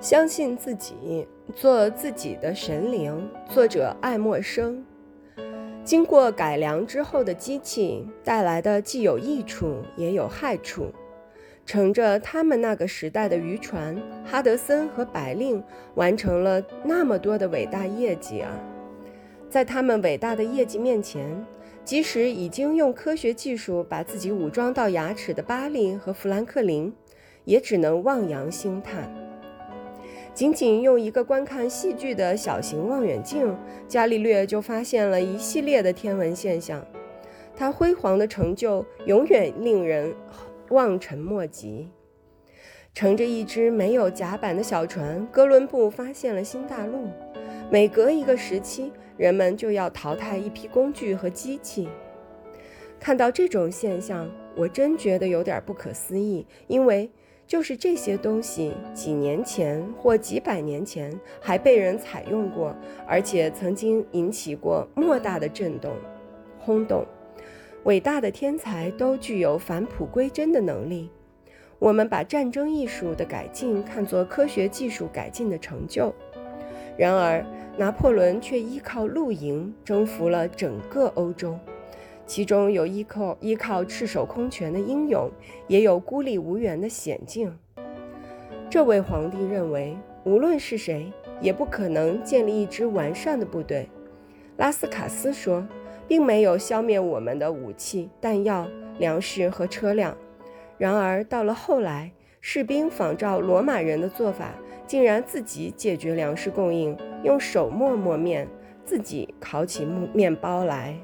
相信自己，做自己的神灵。作者爱默生。经过改良之后的机器带来的既有益处也有害处。乘着他们那个时代的渔船，哈德森和白令完成了那么多的伟大业绩啊！在他们伟大的业绩面前，即使已经用科学技术把自己武装到牙齿的巴利和富兰克林，也只能望洋兴叹。仅仅用一个观看戏剧的小型望远镜，伽利略就发现了一系列的天文现象。他辉煌的成就永远令人望尘莫及。乘着一只没有甲板的小船，哥伦布发现了新大陆。每隔一个时期，人们就要淘汰一批工具和机器。看到这种现象，我真觉得有点不可思议，因为。就是这些东西，几年前或几百年前还被人采用过，而且曾经引起过莫大的震动、轰动。伟大的天才都具有返璞归真的能力。我们把战争艺术的改进看作科学技术改进的成就，然而拿破仑却依靠露营征服了整个欧洲。其中有依靠依靠赤手空拳的英勇，也有孤立无援的险境。这位皇帝认为，无论是谁，也不可能建立一支完善的部队。拉斯卡斯说，并没有消灭我们的武器、弹药、粮食和车辆。然而到了后来，士兵仿照罗马人的做法，竟然自己解决粮食供应，用手磨磨面，自己烤起面面包来。